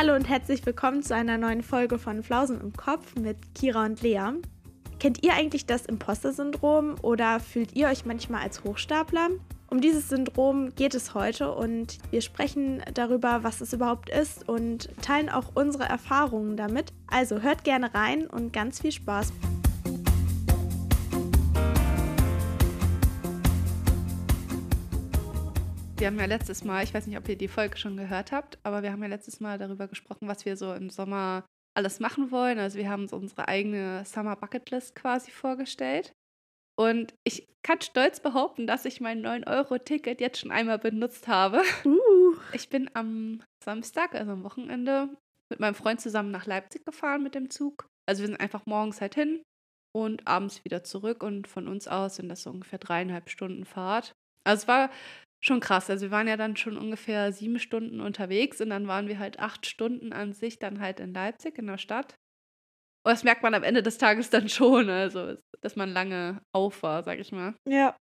Hallo und herzlich willkommen zu einer neuen Folge von Flausen im Kopf mit Kira und Lea. Kennt ihr eigentlich das Imposter-Syndrom oder fühlt ihr euch manchmal als Hochstapler? Um dieses Syndrom geht es heute und wir sprechen darüber, was es überhaupt ist und teilen auch unsere Erfahrungen damit. Also hört gerne rein und ganz viel Spaß. Wir haben ja letztes Mal, ich weiß nicht, ob ihr die Folge schon gehört habt, aber wir haben ja letztes Mal darüber gesprochen, was wir so im Sommer alles machen wollen. Also wir haben uns unsere eigene Summer Bucket List quasi vorgestellt. Und ich kann stolz behaupten, dass ich mein 9-Euro-Ticket jetzt schon einmal benutzt habe. Uh. Ich bin am Samstag, also am Wochenende, mit meinem Freund zusammen nach Leipzig gefahren mit dem Zug. Also wir sind einfach morgens halt hin und abends wieder zurück. Und von uns aus sind das so ungefähr dreieinhalb Stunden Fahrt. Also es war schon krass. Also wir waren ja dann schon ungefähr sieben Stunden unterwegs und dann waren wir halt acht Stunden an sich dann halt in Leipzig in der Stadt. Und das merkt man am Ende des Tages dann schon, also dass man lange auf war, sag ich mal. Ja.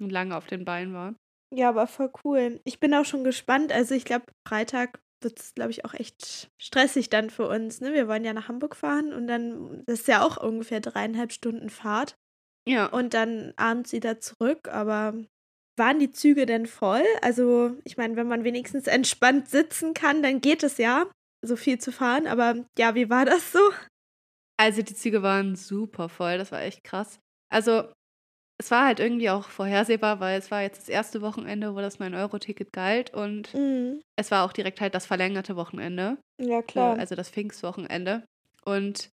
Und lange auf den Beinen war. Ja, aber voll cool. Ich bin auch schon gespannt. Also ich glaube, Freitag wird es, glaube ich, auch echt stressig dann für uns. Ne? Wir wollen ja nach Hamburg fahren und dann, das ist ja auch ungefähr dreieinhalb Stunden Fahrt. Ja. Und dann abends wieder zurück. Aber waren die Züge denn voll? Also, ich meine, wenn man wenigstens entspannt sitzen kann, dann geht es ja, so viel zu fahren. Aber ja, wie war das so? Also die Züge waren super voll, das war echt krass. Also es war halt irgendwie auch vorhersehbar, weil es war jetzt das erste Wochenende, wo das 9-Euro-Ticket galt und Mhm. es war auch direkt halt das verlängerte Wochenende, Ja, äh, klar. also das Pfingstwochenende. Und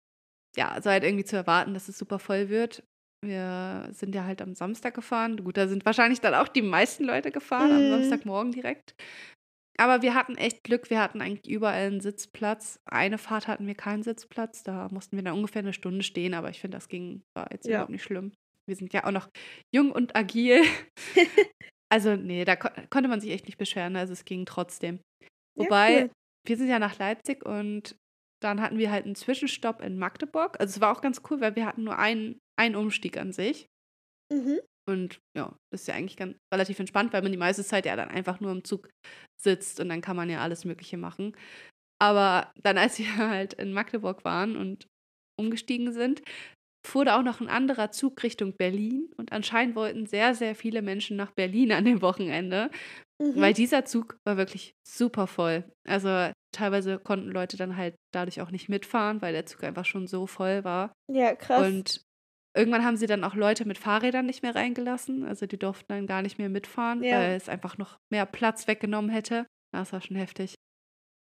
ja, es war halt irgendwie zu erwarten, dass es super voll wird. Wir sind ja halt am Samstag gefahren. Gut, da sind wahrscheinlich dann auch die meisten Leute gefahren, am Mhm. Samstagmorgen direkt. Aber wir hatten echt Glück, wir hatten eigentlich überall einen Sitzplatz. Eine Fahrt hatten wir keinen Sitzplatz, da mussten wir dann ungefähr eine Stunde stehen, aber ich finde, das ging, war jetzt Ja. überhaupt nicht schlimm. Wir sind ja auch noch jung und agil. also, nee, da ko konnte man sich echt nicht beschweren, also es ging trotzdem. Ja, Wobei, cool. wir sind ja nach Leipzig und dann hatten wir halt einen Zwischenstopp in Magdeburg. Also es war auch ganz cool, weil wir hatten nur einen, einen Umstieg an sich. Mhm. Und ja, das ist ja eigentlich ganz relativ entspannt, weil man die meiste Zeit ja dann einfach nur im Zug sitzt und dann kann man ja alles Mögliche machen. Aber dann, als wir halt in Magdeburg waren und umgestiegen sind, fuhr da auch noch ein anderer Zug Richtung Berlin und anscheinend wollten sehr, sehr viele Menschen nach Berlin an dem Wochenende, Mhm. weil dieser Zug war wirklich super voll. Also teilweise konnten Leute dann halt dadurch auch nicht mitfahren, weil der Zug einfach schon so voll war. ja, krass. Und irgendwann haben sie dann auch Leute mit Fahrrädern nicht mehr reingelassen. Also die durften dann gar nicht mehr mitfahren, Ja. weil es einfach noch mehr Platz weggenommen hätte. Das war schon heftig.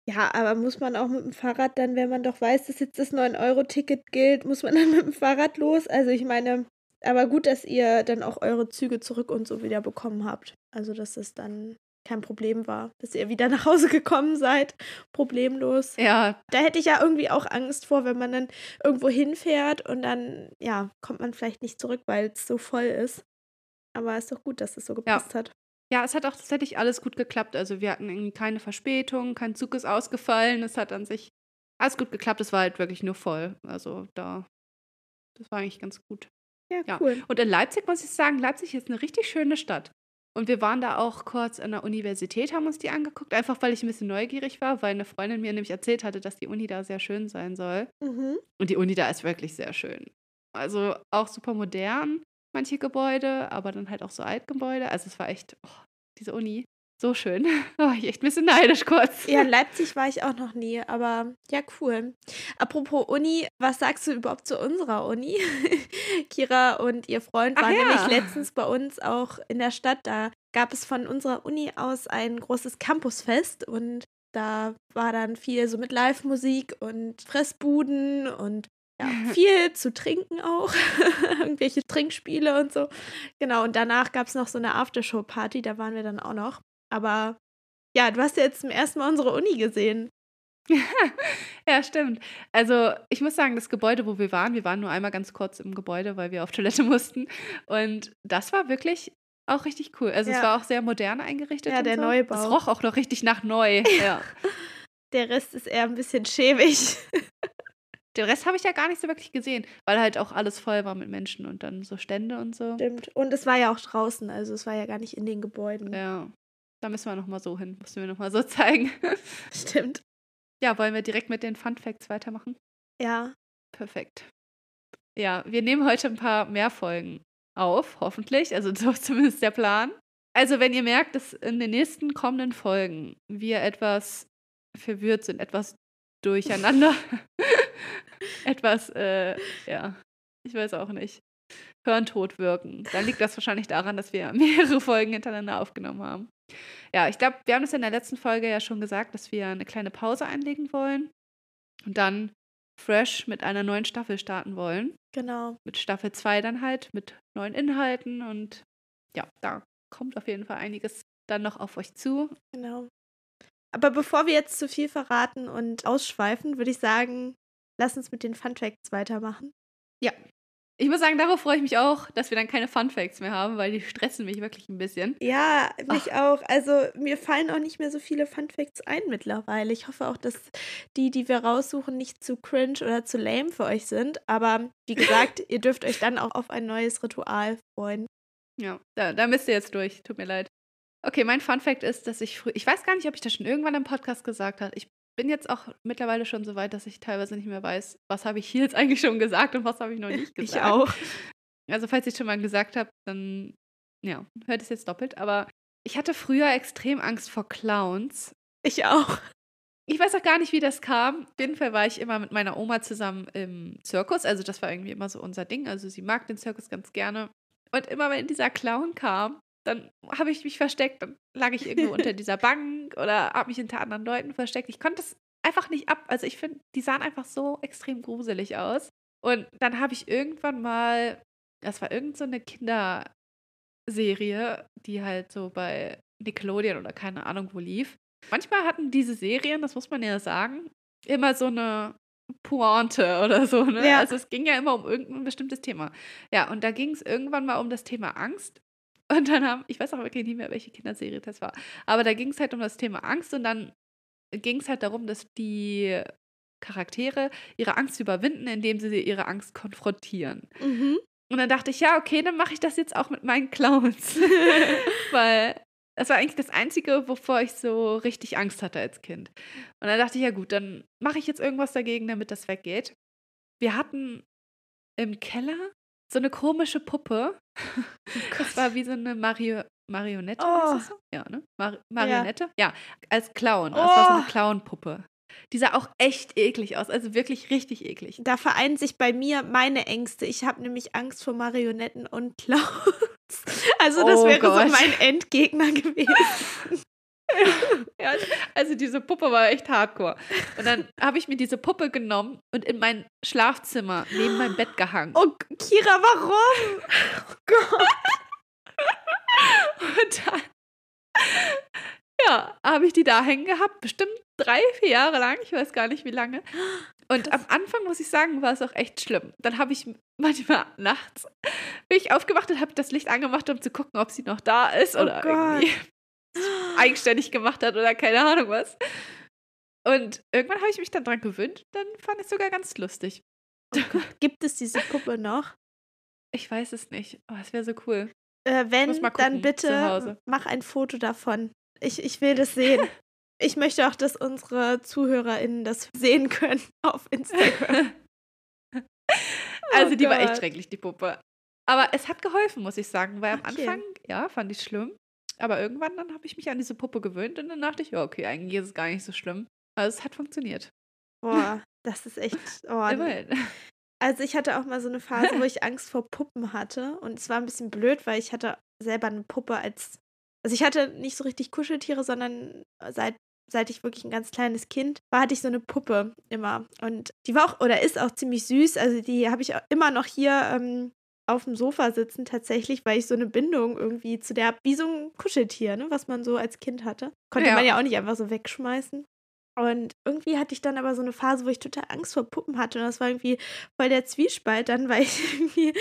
Ja, aber muss man auch mit dem Fahrrad dann, wenn man doch weiß, dass jetzt das 9-Euro-Ticket gilt, muss man dann mit dem Fahrrad los? Also ich meine, aber gut, dass ihr dann auch eure Züge zurück und so wieder bekommen habt. Also dass es dann kein Problem war, dass ihr wieder nach Hause gekommen seid, problemlos. Ja, Da hätte ich ja irgendwie auch Angst vor, wenn man dann irgendwo hinfährt und dann, ja, kommt man vielleicht nicht zurück, weil es so voll ist. Aber ist doch gut, dass es so gepasst hat. ja, es hat auch tatsächlich alles gut geklappt. Also wir hatten irgendwie keine Verspätung, kein Zug ist ausgefallen. Es hat an sich alles gut geklappt. Es war halt wirklich nur voll. Also da, das war eigentlich ganz gut. Ja, Ja. cool. Und in Leipzig muss ich sagen, Leipzig ist eine richtig schöne Stadt. Und wir waren da auch kurz an der Universität, haben uns die angeguckt, einfach weil ich ein bisschen neugierig war, weil eine Freundin mir nämlich erzählt hatte, dass die Uni da sehr schön sein soll. Mhm. Und die Uni da ist wirklich sehr schön. Also auch super modern, manche Gebäude, aber dann halt auch so Altgebäude. Also es war echt, oh, diese Uni, so schön. Da war ich echt ein bisschen neidisch kurz. Ja, in Leipzig war ich auch noch nie, aber ja, cool. Apropos Uni, was sagst du überhaupt zu unserer Uni? Kira und ihr Freund Ach waren ja. nämlich letztens bei uns auch in der Stadt. Da gab es von unserer Uni aus ein großes Campusfest und da war dann viel so mit Live-Musik und Fressbuden und ja, viel zu trinken auch. Irgendwelche Trinkspiele und so. Genau, und danach gab es noch so eine Aftershow-Party, da waren wir dann auch noch. Aber ja, du hast ja jetzt zum ersten Mal unsere Uni gesehen. ja, stimmt. Also ich muss sagen, das Gebäude, wo wir waren, wir waren nur einmal ganz kurz im Gebäude, weil wir auf Toilette mussten. Und das war wirklich auch richtig cool. Also Ja. es war auch sehr modern eingerichtet. Ja, der so. Neubau. Es roch auch noch richtig nach neu. Ja. Der Rest ist eher ein bisschen schäbig. Den Rest habe ich ja gar nicht so wirklich gesehen, weil halt auch alles voll war mit Menschen und dann so Stände und so. Stimmt. Und es war ja auch draußen, also es war ja gar nicht in den Gebäuden. Ja. Da müssen wir nochmal so hin. Müssen wir nochmal so zeigen. Stimmt. Ja, wollen wir direkt mit den Fun Facts weitermachen? Ja. Perfekt. Ja, wir nehmen heute ein paar mehr Folgen auf, hoffentlich. Also so zumindest der Plan. Also, wenn ihr merkt, dass in den nächsten kommenden Folgen wir etwas verwirrt sind, etwas durcheinander, etwas, äh, ja, ich weiß auch nicht, hirntot wirken, dann liegt das wahrscheinlich daran, dass wir mehrere Folgen hintereinander aufgenommen haben. Ja, ich glaube, wir haben es in der letzten Folge ja schon gesagt, dass wir eine kleine Pause einlegen wollen und dann fresh mit einer neuen Staffel starten wollen. Genau. Mit Staffel 2 dann halt, mit neuen Inhalten und ja, da kommt auf jeden Fall einiges dann noch auf euch zu. Genau. Aber bevor wir jetzt zu viel verraten und ausschweifen, würde ich sagen, lass uns mit den Fun Facts weitermachen. Ja, ich muss sagen, darauf freue ich mich auch, dass wir dann keine Fun Facts mehr haben, weil die stressen mich wirklich ein bisschen. Ja, mich Ach. auch. Also mir fallen auch nicht mehr so viele Fun Facts ein mittlerweile. Ich hoffe auch, dass die, die wir raussuchen, nicht zu cringe oder zu lame für euch sind. Aber wie gesagt, ihr dürft euch dann auch auf ein neues Ritual freuen. Ja, da, da müsst ihr jetzt durch. Tut mir leid. Okay, mein Fun Fact ist, dass ich früh, ich weiß gar nicht, ob ich das schon irgendwann im Podcast gesagt habe. Ich bin jetzt auch mittlerweile schon so weit, dass ich teilweise nicht mehr weiß, was habe ich hier jetzt eigentlich schon gesagt und was habe ich noch nicht gesagt. Ich auch. Also falls ich schon mal gesagt habe, dann ja, hört es jetzt doppelt. Aber ich hatte früher extrem Angst vor Clowns. Ich auch. Ich weiß auch gar nicht, wie das kam. Auf jeden Fall war ich immer mit meiner Oma zusammen im Zirkus. Also das war irgendwie immer so unser Ding. Also sie mag den Zirkus ganz gerne. Und immer wenn dieser Clown kam, dann habe ich mich versteckt, dann lag ich irgendwo unter dieser Bank oder habe mich hinter anderen Leuten versteckt. Ich konnte es einfach nicht ab. Also ich finde, die sahen einfach so extrem gruselig aus. Und dann habe ich irgendwann mal, das war irgend so eine Kinderserie, die halt so bei Nickelodeon oder keine Ahnung wo lief. Manchmal hatten diese Serien, das muss man ja sagen, immer so eine Pointe oder so. Ne? Ja. Also es ging ja immer um irgendein bestimmtes Thema. Ja, und da ging es irgendwann mal um das Thema Angst. Und dann haben, ich weiß auch wirklich nicht mehr, welche Kinderserie das war, aber da ging es halt um das Thema Angst und dann ging es halt darum, dass die Charaktere ihre Angst überwinden, indem sie ihre Angst konfrontieren. Mhm. Und dann dachte ich, ja, okay, dann mache ich das jetzt auch mit meinen Clowns. Weil das war eigentlich das Einzige, wovor ich so richtig Angst hatte als Kind. Und dann dachte ich, ja gut, dann mache ich jetzt irgendwas dagegen, damit das weggeht. Wir hatten im Keller so eine komische Puppe. Oh das war wie so eine Mario Marionette. Oh. Ja, ne? Mar Marionette? Ja. ja. als Clown. Das war so eine oh. Clown-Puppe. Die sah auch echt eklig aus, also wirklich richtig eklig. Da vereinen sich bei mir meine Ängste. Ich habe nämlich Angst vor Marionetten und Clowns. Also das oh wäre Gott. so mein Endgegner gewesen. ja, also diese Puppe war echt hardcore. Und dann habe ich mir diese Puppe genommen und in mein Schlafzimmer neben meinem Bett gehangen. Oh, Kira, warum? Oh Gott. Und dann, ja, habe ich die da hängen gehabt, bestimmt drei, vier Jahre lang, ich weiß gar nicht wie lange. Und am Anfang, muss ich sagen, war es auch echt schlimm. Dann habe ich manchmal nachts, bin ich aufgewacht und habe das Licht angemacht, um zu gucken, ob sie noch da ist oh oder Gott. irgendwie eigenständig gemacht hat oder keine Ahnung was. Und irgendwann habe ich mich dann dran gewöhnt, dann fand ich es sogar ganz lustig. Oh Gibt es diese Puppe noch? Ich weiß es nicht. Oh, es wäre so cool. Äh, wenn, dann bitte mach ein Foto davon. Ich, ich will das sehen. ich möchte auch, dass unsere ZuhörerInnen das sehen können auf Instagram. also, oh die Gott. war echt schrecklich, die Puppe. Aber es hat geholfen, muss ich sagen, weil am okay. Anfang, ja, fand ich schlimm. Aber irgendwann dann habe ich mich an diese Puppe gewöhnt und dann dachte ich, ja, okay, eigentlich ist es gar nicht so schlimm. Also es hat funktioniert. Boah, das ist echt. Oh, Immerhin. Also ich hatte auch mal so eine Phase, wo ich Angst vor Puppen hatte. Und es war ein bisschen blöd, weil ich hatte selber eine Puppe als. Also ich hatte nicht so richtig Kuscheltiere, sondern seit, seit ich wirklich ein ganz kleines Kind war, hatte ich so eine Puppe immer. Und die war auch, oder ist auch ziemlich süß. Also die habe ich auch immer noch hier ähm, auf dem Sofa sitzen tatsächlich, weil ich so eine Bindung irgendwie zu der, wie so ein Kuscheltier, ne, was man so als Kind hatte. Konnte ja. man ja auch nicht einfach so wegschmeißen. Und irgendwie hatte ich dann aber so eine Phase, wo ich total Angst vor Puppen hatte. Und das war irgendwie voll der Zwiespalt dann, weil ich irgendwie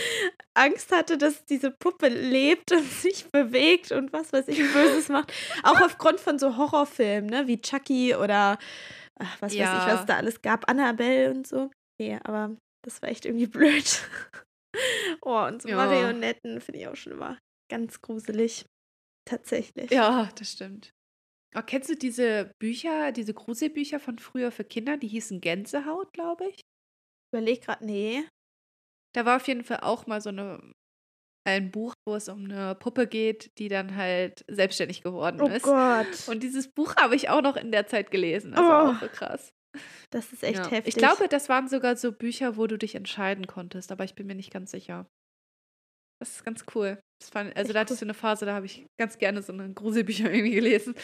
Angst hatte, dass diese Puppe lebt und sich bewegt und was weiß ich, Böses macht. Auch aufgrund von so Horrorfilmen, ne, wie Chucky oder ach, was ja. weiß ich, was da alles gab, Annabelle und so. Nee, aber das war echt irgendwie blöd. Oh, und so ja. Marionetten finde ich auch schon immer ganz gruselig. Tatsächlich. Ja, das stimmt. Oh, kennst du diese Bücher, diese Gruselbücher von früher für Kinder? Die hießen Gänsehaut, glaube ich. Überleg gerade, nee. Da war auf jeden Fall auch mal so eine ein Buch, wo es um eine Puppe geht, die dann halt selbstständig geworden Oh ist. Gott. Und dieses Buch habe ich auch noch in der Zeit gelesen. Also Oh. auch so krass. Das ist echt Ja. heftig. Ich glaube, das waren sogar so Bücher, wo du dich entscheiden konntest, aber ich bin mir nicht ganz sicher. Das ist ganz cool. Fand, also Echt da hatte ich so eine Phase, da habe ich ganz gerne so eine Gruselbücher irgendwie gelesen.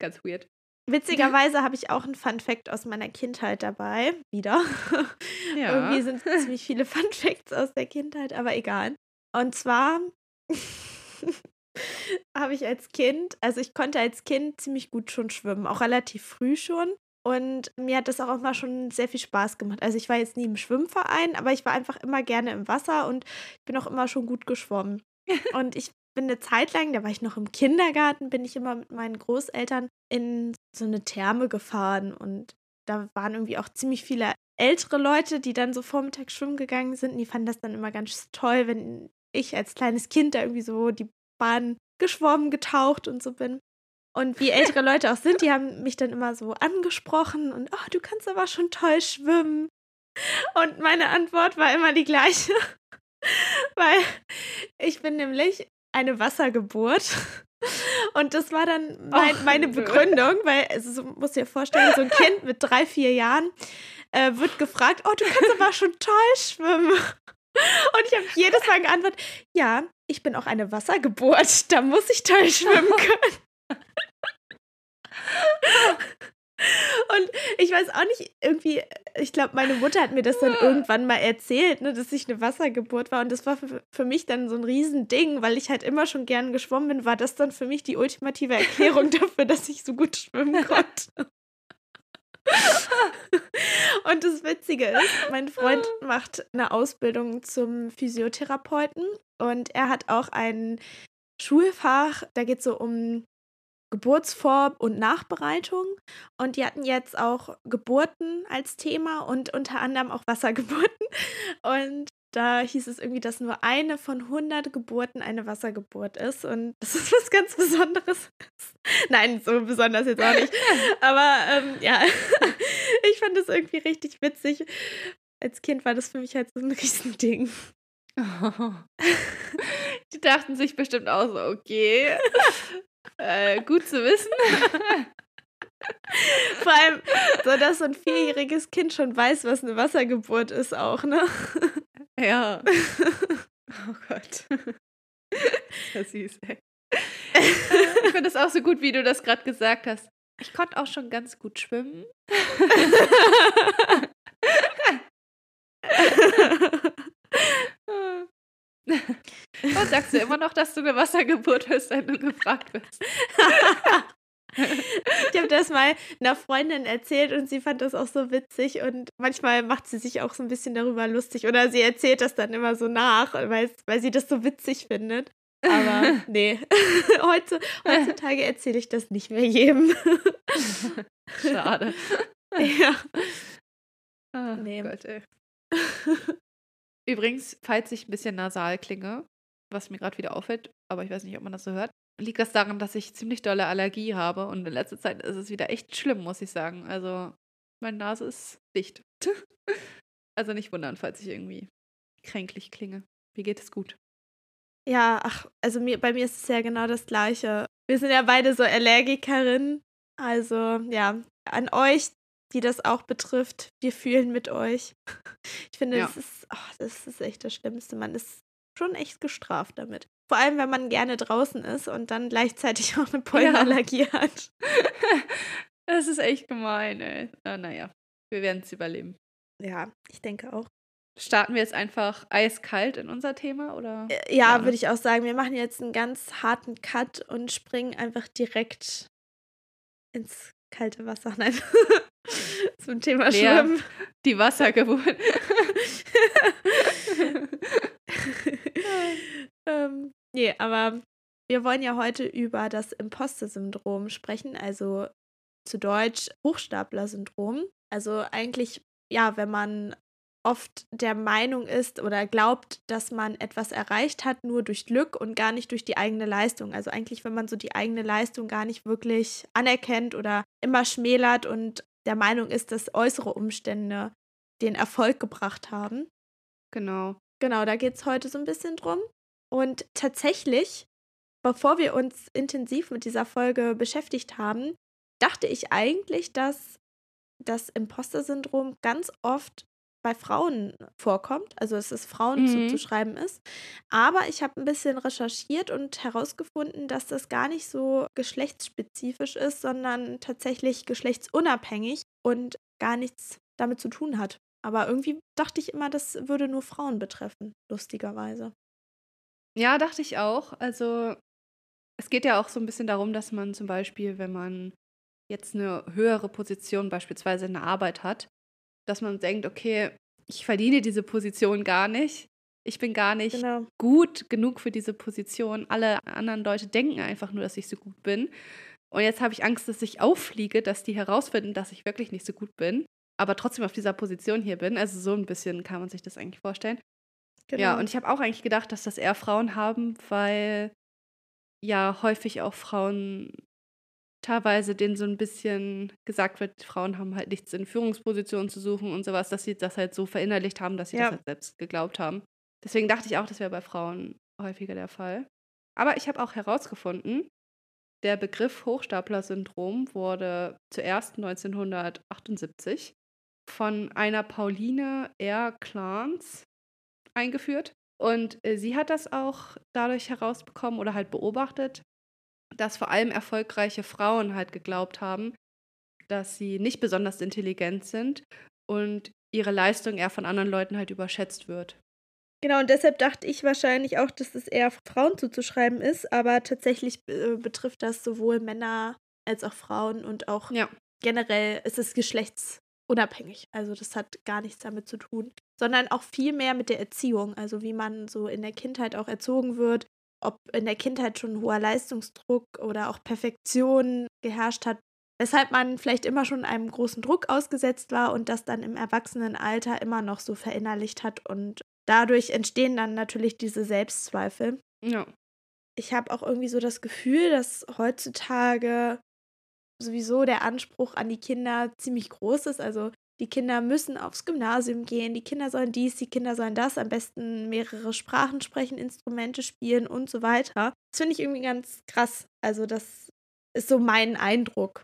Ganz weird. Witzigerweise habe ich auch einen Fun Fact aus meiner Kindheit dabei. Wieder. Ja. Irgendwie sind ziemlich viele Fun Facts aus der Kindheit, aber egal. Und zwar habe ich als Kind, also ich konnte als Kind ziemlich gut schon schwimmen, auch relativ früh schon. Und mir hat das auch immer schon sehr viel Spaß gemacht. Also ich war jetzt nie im Schwimmverein, aber ich war einfach immer gerne im Wasser und ich bin auch immer schon gut geschwommen. Und ich bin eine Zeit lang, da war ich noch im Kindergarten, bin ich immer mit meinen Großeltern in so eine Therme gefahren und da waren irgendwie auch ziemlich viele ältere Leute, die dann so vormittags schwimmen gegangen sind. Und die fanden das dann immer ganz toll, wenn ich als kleines Kind da irgendwie so die Bahn geschwommen, getaucht und so bin. Und wie ältere Leute auch sind, die haben mich dann immer so angesprochen und, oh, du kannst aber schon toll schwimmen. Und meine Antwort war immer die gleiche, weil ich bin nämlich eine Wassergeburt. Und das war dann mein, Och, meine. Begründung, weil, also so musst dir vorstellen, so ein Kind mit drei, vier Jahren äh, wird gefragt, oh, du kannst aber schon toll schwimmen. Und ich habe jedes Mal geantwortet, ja, ich bin auch eine Wassergeburt, da muss ich toll schwimmen können. Und ich weiß auch nicht, irgendwie, ich glaube, meine Mutter hat mir das dann irgendwann mal erzählt, ne, dass ich eine Wassergeburt war. Und das war für, für mich dann so ein Riesending, weil ich halt immer schon gern geschwommen bin, war das dann für mich die ultimative Erklärung dafür, dass ich so gut schwimmen konnte. Und das Witzige ist, mein Freund macht eine Ausbildung zum Physiotherapeuten und er hat auch ein Schulfach, da geht es so um Geburtsvor- und Nachbereitung. Und die hatten jetzt auch Geburten als Thema und unter anderem auch Wassergeburten. Und da hieß es irgendwie, dass nur eine von 100 Geburten eine Wassergeburt ist. Und das ist was ganz Besonderes. Nein, so besonders jetzt auch nicht. Aber ähm, ja, ich fand das irgendwie richtig witzig. Als Kind war das für mich halt so ein Riesending. Die dachten sich bestimmt auch so, okay, äh, gut zu wissen. Vor allem, so dass so ein vierjähriges Kind schon weiß, was eine Wassergeburt ist, auch, ne? Ja. Oh Gott. Das ist süß, ey. Ich finde das auch so gut, wie du das gerade gesagt hast. Ich konnte auch schon ganz gut schwimmen. Und sagst du immer noch, dass du eine Wassergeburt bist, wenn du gefragt wirst? Ich habe das mal einer Freundin erzählt und sie fand das auch so witzig und manchmal macht sie sich auch so ein bisschen darüber lustig oder sie erzählt das dann immer so nach, weil, weil sie das so witzig findet. Aber nee, Heute, heutzutage erzähle ich das nicht mehr jedem. Schade. ja. Ah, Nee. Gott, ey. Übrigens, falls ich ein bisschen nasal klinge, was mir gerade wieder auffällt, aber ich weiß nicht, ob man das so hört, liegt das daran, dass ich ziemlich dolle Allergie habe und in letzter Zeit ist es wieder echt schlimm, muss ich sagen. Also, meine Nase ist dicht. also nicht wundern, falls ich irgendwie kränklich klinge. Mir geht es gut. Ja, ach, also mir, bei mir ist es ja genau das Gleiche. Wir sind ja beide so Allergikerinnen. Also, ja, an euch, die das auch betrifft, wir fühlen mit euch. Ich finde, Ja. das, ist, ach, das ist echt das Schlimmste. Man ist schon echt gestraft damit. Vor allem, wenn man gerne draußen ist und dann gleichzeitig auch eine Pollenallergie hat. Das ist echt gemein, ey. Ah, naja, wir werden es überleben. Ja, ich denke auch. Starten wir jetzt einfach eiskalt in unser Thema oder? Ja, ne? würde ich auch sagen. Wir machen jetzt einen ganz harten Cut und springen einfach direkt ins kalte Wasser. Nein. Zum Thema Lea. Schwimmen. Die Wassergeburt. ähm, nee, aber wir wollen ja heute über das Imposter-Syndrom sprechen, also zu Deutsch Hochstapler-Syndrom. Also eigentlich, ja, wenn man oft der Meinung ist oder glaubt, dass man etwas erreicht hat nur durch Glück und gar nicht durch die eigene Leistung. Also eigentlich, wenn man so die eigene Leistung gar nicht wirklich anerkennt oder immer schmälert und der Meinung ist, dass äußere Umstände den Erfolg gebracht haben. Genau. Genau, da geht es heute so ein bisschen drum. Und tatsächlich, bevor wir uns intensiv mit dieser Folge beschäftigt haben, dachte ich eigentlich, dass das Imposter-Syndrom ganz oft bei Frauen vorkommt, also dass es Frauen Mhm. zuzuschreiben ist. Aber ich habe ein bisschen recherchiert und herausgefunden, dass das gar nicht so geschlechtsspezifisch ist, sondern tatsächlich geschlechtsunabhängig und gar nichts damit zu tun hat. Aber irgendwie dachte ich immer, das würde nur Frauen betreffen, lustigerweise. Ja, dachte ich auch. Also, es geht ja auch so ein bisschen darum, dass man zum Beispiel, wenn man jetzt eine höhere Position beispielsweise in der Arbeit hat, dass man denkt: „Okay, ich verdiene diese Position gar nicht. Ich bin gar nicht Genau. gut genug für diese Position. Alle anderen Leute denken einfach nur, dass ich so gut bin. Und jetzt habe ich Angst, dass ich auffliege, dass die herausfinden, dass ich wirklich nicht so gut bin, aber trotzdem auf dieser Position hier bin.“ Also, so ein bisschen kann man sich das eigentlich vorstellen. Ja, Genau. und ich habe auch eigentlich gedacht, dass das eher Frauen haben, weil ja häufig auch Frauen teilweise denen so ein bisschen gesagt wird, Frauen haben halt nichts in Führungspositionen zu suchen und sowas, dass sie das halt so verinnerlicht haben, dass sie Ja. das halt selbst geglaubt haben. Deswegen dachte ich auch, das wäre bei Frauen häufiger der Fall. Aber ich habe auch herausgefunden, der Begriff Hochstapler-Syndrom wurde zuerst 1978 von einer Pauline R. Clans eingeführt. Und äh, sie hat das auch dadurch herausbekommen oder halt beobachtet, dass vor allem erfolgreiche Frauen halt geglaubt haben, dass sie nicht besonders intelligent sind und ihre Leistung eher von anderen Leuten halt überschätzt wird. Genau, und deshalb dachte ich wahrscheinlich auch, dass es eher Frauen zuzuschreiben ist, aber tatsächlich äh, betrifft das sowohl Männer als auch Frauen und auch Ja. generell ist es geschlechtsunabhängig. Also das hat gar nichts damit zu tun, sondern auch viel mehr mit der Erziehung, also wie man so in der Kindheit auch erzogen wird, ob in der Kindheit schon hoher Leistungsdruck oder auch Perfektion geherrscht hat, weshalb man vielleicht immer schon einem großen Druck ausgesetzt war und das dann im Erwachsenenalter immer noch so verinnerlicht hat und dadurch entstehen dann natürlich diese Selbstzweifel. Ja. Ich habe auch irgendwie so das Gefühl, dass heutzutage sowieso der Anspruch an die Kinder ziemlich groß ist. Also die Kinder müssen aufs Gymnasium gehen, die Kinder sollen dies, die Kinder sollen das, am besten mehrere Sprachen sprechen, Instrumente spielen und so weiter. Das finde ich irgendwie ganz krass. Also das ist so mein Eindruck.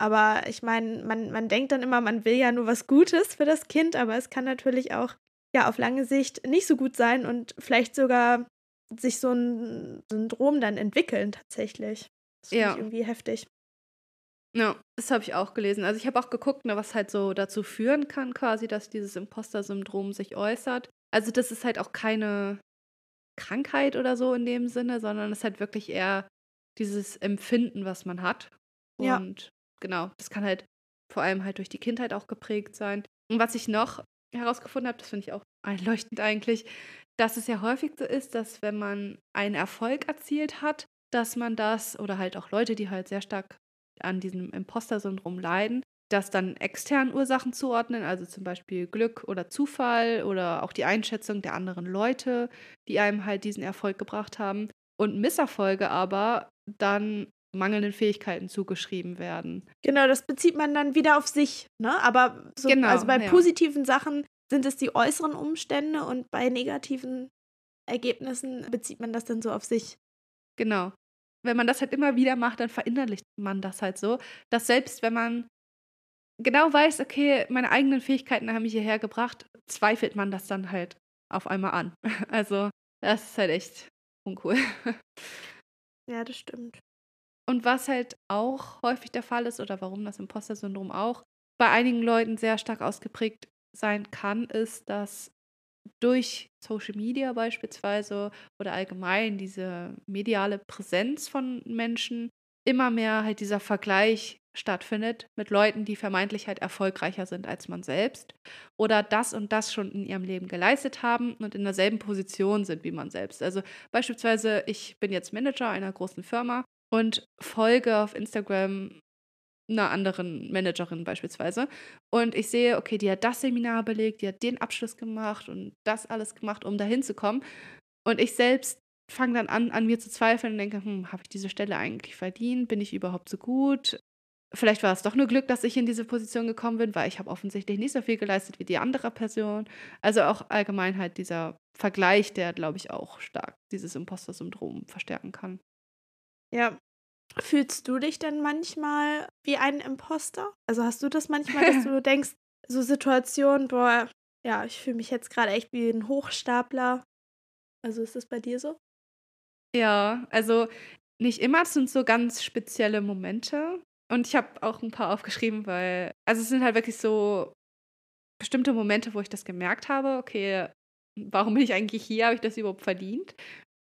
Aber ich meine, man, man denkt dann immer, man will ja nur was Gutes für das Kind, aber es kann natürlich auch ja auf lange Sicht nicht so gut sein und vielleicht sogar sich so ein Syndrom dann entwickeln tatsächlich. Das finde Ja. ich irgendwie heftig. Ja, das habe ich auch gelesen. Also ich habe auch geguckt, ne, was halt so dazu führen kann, quasi, dass dieses Imposter-Syndrom sich äußert. Also das ist halt auch keine Krankheit oder so in dem Sinne, sondern es ist halt wirklich eher dieses Empfinden, was man hat. Ja. Und genau, das kann halt vor allem halt durch die Kindheit auch geprägt sein. Und was ich noch herausgefunden habe, das finde ich auch einleuchtend eigentlich, dass es ja häufig so ist, dass wenn man einen Erfolg erzielt hat, dass man das oder halt auch Leute, die halt sehr stark an diesem Imposter-Syndrom leiden, das dann externen Ursachen zuordnen, also zum Beispiel Glück oder Zufall oder auch die Einschätzung der anderen Leute, die einem halt diesen Erfolg gebracht haben. Und Misserfolge aber dann mangelnden Fähigkeiten zugeschrieben werden. Genau, das bezieht man dann wieder auf sich, ne? Aber so, Genau, also bei ja. positiven Sachen sind es die äußeren Umstände und bei negativen Ergebnissen bezieht man das dann so auf sich. Genau. Wenn man das halt immer wieder macht, dann verinnerlicht man das halt so, dass selbst wenn man genau weiß, okay, meine eigenen Fähigkeiten haben mich hierher gebracht, zweifelt man das dann halt auf einmal an. Also, das ist halt echt uncool. Ja, das stimmt. Und was halt auch häufig der Fall ist oder warum das Imposter-Syndrom auch bei einigen Leuten sehr stark ausgeprägt sein kann, ist, dass durch Social Media beispielsweise oder allgemein diese mediale Präsenz von Menschen immer mehr halt dieser Vergleich stattfindet mit Leuten, die vermeintlich halt erfolgreicher sind als man selbst oder das und das schon in ihrem Leben geleistet haben und in derselben Position sind wie man selbst. Also beispielsweise, ich bin jetzt Manager einer großen Firma und folge auf Instagram einer anderen Managerin beispielsweise. Und ich sehe, okay, die hat das Seminar belegt, die hat den Abschluss gemacht und das alles gemacht, um dahin zu kommen. Und ich selbst fange dann an, an mir zu zweifeln und denke, hm, habe ich diese Stelle eigentlich verdient? Bin ich überhaupt so gut? Vielleicht war es doch nur Glück, dass ich in diese Position gekommen bin, weil ich habe offensichtlich nicht so viel geleistet wie die andere Person. Also auch allgemein halt dieser Vergleich, der, glaube ich, auch stark dieses Imposter-Syndrom verstärken kann. Ja. Fühlst du dich denn manchmal wie ein Imposter? Also hast du das manchmal, dass du denkst, so Situationen, boah, ja, ich fühle mich jetzt gerade echt wie ein Hochstapler. Also ist das bei dir so? Ja, also nicht immer, es sind so ganz spezielle Momente. Und ich habe auch ein paar aufgeschrieben, weil, also es sind halt wirklich so bestimmte Momente, wo ich das gemerkt habe, okay, warum bin ich eigentlich hier? Habe ich das überhaupt verdient?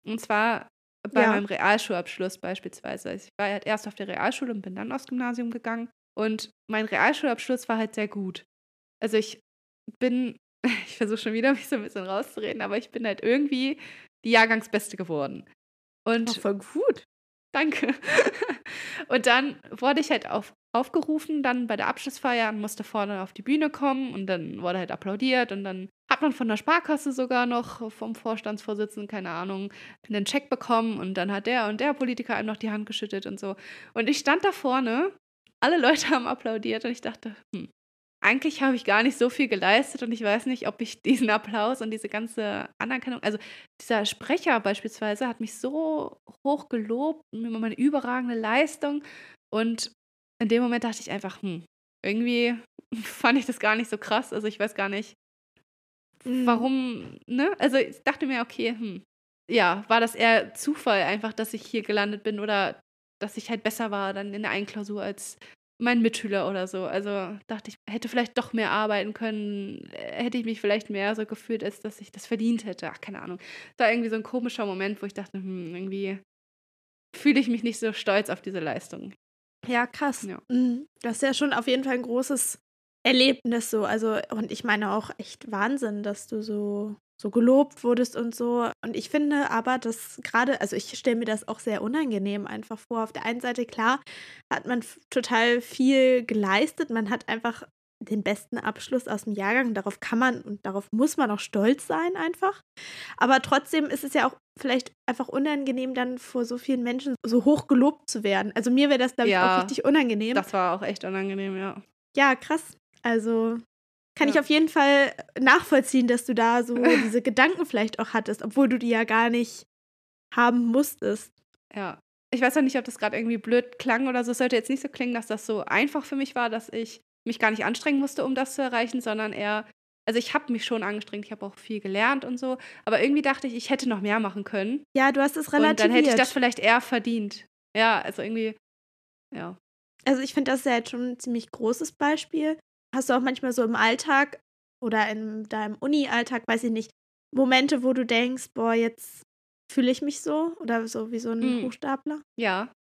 Und zwar bei ja. meinem Realschulabschluss beispielsweise. Ich war halt erst auf der Realschule und bin dann aufs Gymnasium gegangen. Und mein Realschulabschluss war halt sehr gut. Also ich bin, ich versuche schon wieder mich so ein bisschen rauszureden, aber ich bin halt irgendwie die Jahrgangsbeste geworden. Und oh, voll gut. Danke. und dann wurde ich halt auf, aufgerufen, dann bei der Abschlussfeier und musste vorne auf die Bühne kommen und dann wurde halt applaudiert und dann hat man von der Sparkasse sogar noch vom Vorstandsvorsitzenden, keine Ahnung, einen Check bekommen und dann hat der und der Politiker einem noch die Hand geschüttet und so. Und ich stand da vorne, alle Leute haben applaudiert und ich dachte, hm, eigentlich habe ich gar nicht so viel geleistet und ich weiß nicht, ob ich diesen Applaus und diese ganze Anerkennung, also dieser Sprecher beispielsweise hat mich so hoch gelobt, meine überragende Leistung und in dem Moment dachte ich einfach, hm, irgendwie fand ich das gar nicht so krass, also ich weiß gar nicht, mhm. warum, ne? Also ich dachte mir, okay, hm, ja, war das eher Zufall einfach, dass ich hier gelandet bin oder dass ich halt besser war dann in der Einklausur als mein Mitschüler oder so. Also dachte ich, hätte vielleicht doch mehr arbeiten können, äh, hätte ich mich vielleicht mehr so gefühlt, als dass ich das verdient hätte. Ach, keine Ahnung. Das war irgendwie so ein komischer Moment, wo ich dachte, hm, irgendwie fühle ich mich nicht so stolz auf diese Leistung. Ja, krass. Ja. Mhm. Das ist ja schon auf jeden Fall ein großes Erlebnis so. Also, und ich meine auch echt Wahnsinn, dass du so so gelobt wurdest und so. Und ich finde aber, dass gerade, also ich stelle mir das auch sehr unangenehm einfach vor. Auf der einen Seite, klar, hat man total viel geleistet. Man hat einfach den besten Abschluss aus dem Jahrgang. Darauf kann man und darauf muss man auch stolz sein, einfach. Aber trotzdem ist es ja auch vielleicht einfach unangenehm, dann vor so vielen Menschen so hoch gelobt zu werden. Also mir wäre das, glaube ich, ja, auch richtig unangenehm. Das war auch echt unangenehm, ja. Ja, krass. Also kann ja. ich auf jeden Fall nachvollziehen, dass du da so diese Gedanken vielleicht auch hattest, obwohl du die ja gar nicht haben musstest. Ja. Ich weiß auch nicht, ob das gerade irgendwie blöd klang oder so. Es sollte jetzt nicht so klingen, dass das so einfach für mich war, dass ich mich gar nicht anstrengen musste, um das zu erreichen, sondern eher, also ich habe mich schon angestrengt, ich habe auch viel gelernt und so, aber irgendwie dachte ich, ich hätte noch mehr machen können. Ja, du hast es relativiert. Und dann hätte ich das vielleicht eher verdient. Ja, also irgendwie, ja. Also ich finde, das ist ja jetzt schon ein ziemlich großes Beispiel. Hast du auch manchmal so im Alltag oder in deinem Uni-Alltag, weiß ich nicht, Momente, wo du denkst, boah, jetzt fühle ich mich so oder so wie so ein mhm. Hochstapler? Ja.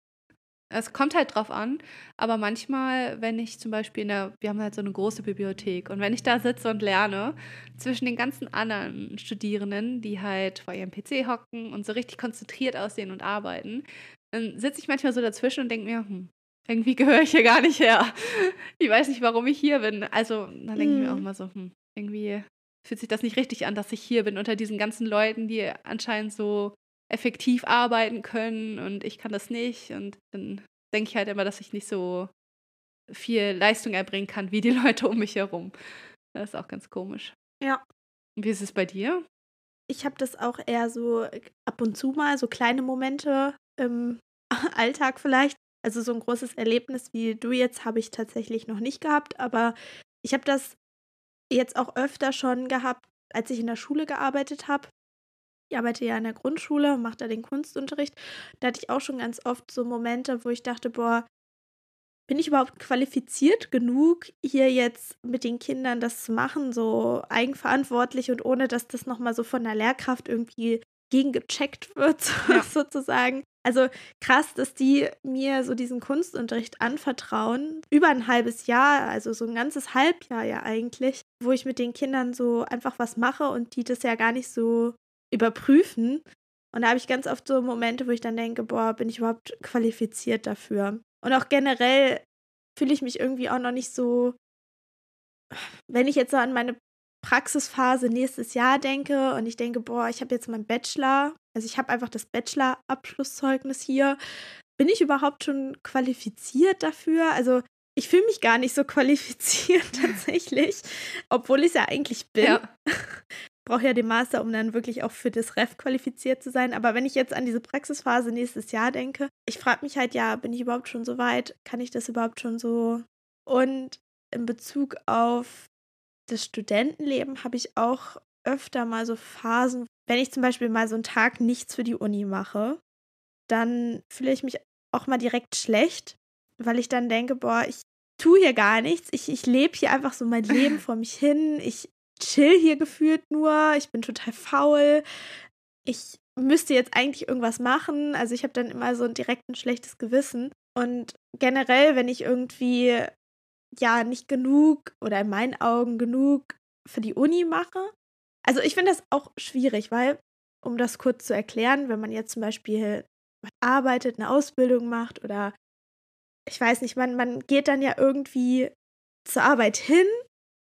Es kommt halt drauf an, aber manchmal, wenn ich zum Beispiel in der, wir haben halt so eine große Bibliothek und wenn ich da sitze und lerne, zwischen den ganzen anderen Studierenden, die halt vor ihrem PC hocken und so richtig konzentriert aussehen und arbeiten, dann sitze ich manchmal so dazwischen und denke mir, hm, irgendwie gehöre ich hier gar nicht her. Ich weiß nicht, warum ich hier bin. Also, dann denke ich mir auch mhm. mal so, hm, irgendwie fühlt sich das nicht richtig an, dass ich hier bin unter diesen ganzen Leuten, die anscheinend so effektiv arbeiten können und ich kann das nicht. Und dann denke ich halt immer, dass ich nicht so viel Leistung erbringen kann wie die Leute um mich herum. Das ist auch ganz komisch. Ja. Wie ist es bei dir? Ich habe das auch eher so ab und zu mal, so kleine Momente im Alltag vielleicht, also so ein großes Erlebnis wie du jetzt habe ich tatsächlich noch nicht gehabt, aber ich habe das jetzt auch öfter schon gehabt, als ich in der Schule gearbeitet habe. Ich arbeite ja in der Grundschule, mache da den Kunstunterricht. Da hatte ich auch schon ganz oft so Momente, wo ich dachte, boah, bin ich überhaupt qualifiziert genug, hier jetzt mit den Kindern das zu machen, so eigenverantwortlich und ohne, dass das nochmal so von der Lehrkraft irgendwie gegengecheckt wird, ja. sozusagen. Also krass, dass die mir so diesen Kunstunterricht anvertrauen. Über ein halbes Jahr, also so ein ganzes Halbjahr ja eigentlich, wo ich mit den Kindern so einfach was mache und die das ja gar nicht so überprüfen. Und da habe ich ganz oft so Momente, wo ich dann denke, boah, bin ich überhaupt qualifiziert dafür? Und auch generell fühle ich mich irgendwie auch noch nicht so, wenn ich jetzt so an meine Praxisphase nächstes Jahr denke und ich denke, boah, ich habe jetzt meinen Bachelor, also ich habe einfach das Bachelor-Abschlusszeugnis hier. Bin ich überhaupt schon qualifiziert dafür? Also ich fühle mich gar nicht so qualifiziert tatsächlich, obwohl ich es ja eigentlich bin. Ja. Brauche ja den Master, um dann wirklich auch für das Ref qualifiziert zu sein. Aber wenn ich jetzt an diese Praxisphase nächstes Jahr denke, ich frage mich halt, ja, bin ich überhaupt schon so weit? Kann ich das überhaupt schon so? Und in Bezug auf das Studentenleben habe ich auch öfter mal so Phasen, wenn ich zum Beispiel mal so einen Tag nichts für die Uni mache, dann fühle ich mich auch mal direkt schlecht, weil ich dann denke, boah, ich tue hier gar nichts. Ich, ich lebe hier einfach so mein Leben vor mich hin. Ich chill hier gefühlt nur. Ich bin total faul. Ich müsste jetzt eigentlich irgendwas machen. Also ich habe dann immer so ein direkt ein schlechtes Gewissen. Und generell, wenn ich irgendwie ja nicht genug oder in meinen Augen genug für die Uni mache. Also ich finde das auch schwierig, weil, um das kurz zu erklären, wenn man jetzt zum Beispiel arbeitet, eine Ausbildung macht oder ich weiß nicht, man, man geht dann ja irgendwie zur Arbeit hin,